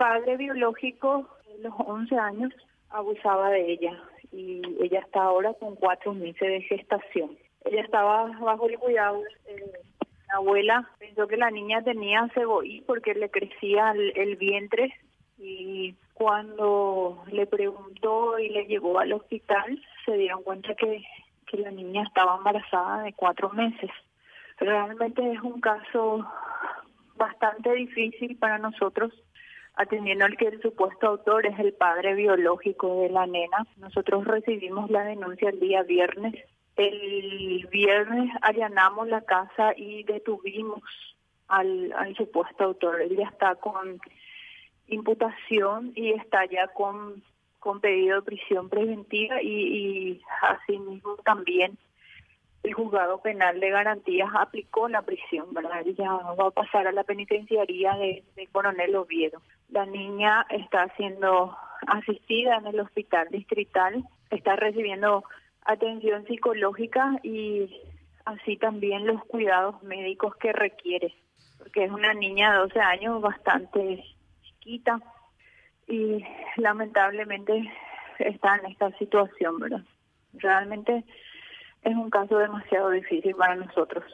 padre biológico, a los 11 años, abusaba de ella y ella está ahora con cuatro meses de gestación. Ella estaba bajo el cuidado. Eh, la abuela pensó que la niña tenía ceboí porque le crecía el, vientre y cuando le preguntó y le llevó al hospital se dieron cuenta que, que la niña estaba embarazada de cuatro meses. Realmente es un caso bastante difícil para nosotros atendiendo al que el supuesto autor es el padre biológico de la nena. Nosotros recibimos la denuncia el día viernes. El viernes allanamos la casa y detuvimos al, supuesto autor. Él ya está con imputación y está ya con, con pedido de prisión preventiva y, y asimismo también el juzgado penal de garantías aplicó la prisión, ¿verdad? Ya va a pasar a la penitenciaría de, de, Coronel Oviedo. La niña está siendo asistida en el hospital distrital, está recibiendo atención psicológica y así también los cuidados médicos que requiere, porque es una niña de 12 años bastante chiquita y lamentablemente está en esta situación, ¿verdad? Realmente es un caso demasiado difícil para nosotros.